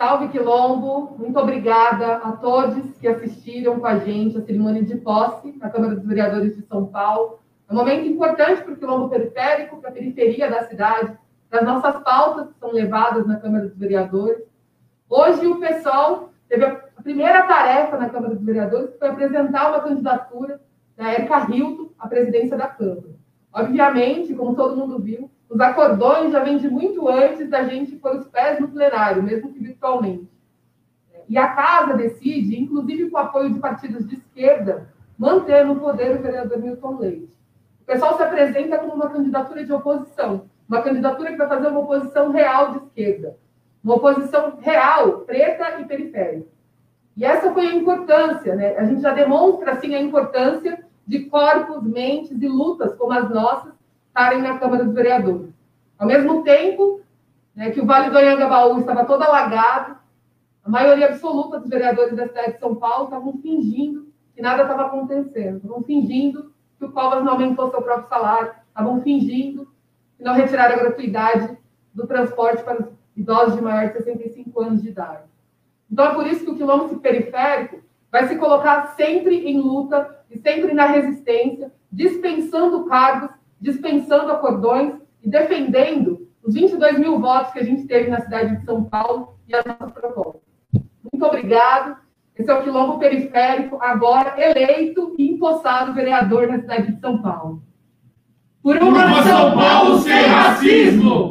Salve Quilombo, muito obrigada a todos que assistiram com a gente a cerimônia de posse na Câmara dos Vereadores de São Paulo. É um momento importante para o Quilombo periférico, para a periferia da cidade, para as nossas pautas que são levadas na Câmara dos Vereadores. Hoje o pessoal teve a primeira tarefa na Câmara dos Vereadores, que foi apresentar uma candidatura da Erika Hilton à presidência da Câmara. Obviamente, como todo mundo viu, os acordões já vêm de muito antes da gente pôr os pés no plenário, mesmo que virtualmente. E a Casa decide, inclusive com o apoio de partidos de esquerda, manter no poder o vereador Milton Leite. O pessoal se apresenta como uma candidatura de oposição, uma candidatura que vai fazer uma oposição real de esquerda, uma oposição real, preta e periférica. E essa foi a importância, né? A gente já demonstra, assim, a importância de corpos, mentes e lutas como as nossas estarem na Câmara dos Vereadores. Ao mesmo tempo né, que o Vale do Anhangabaú estava todo alagado, a maioria absoluta dos vereadores da cidade de São Paulo estavam fingindo que nada estava acontecendo, estavam fingindo que o Covas não aumentou seu próprio salário, estavam fingindo que não retiraram a gratuidade do transporte para os idosos de maior de 65 anos de idade. Então é por isso que o quilômetro periférico vai se colocar sempre em luta e sempre na resistência, dispensando cargos dispensando acordões e defendendo os 22 mil votos que a gente teve na cidade de São Paulo e as nossas propostas. Muito obrigado. Esse é o Quilombo Periférico, agora eleito e empossado vereador na cidade de São Paulo. Por uma São Paulo sem racismo!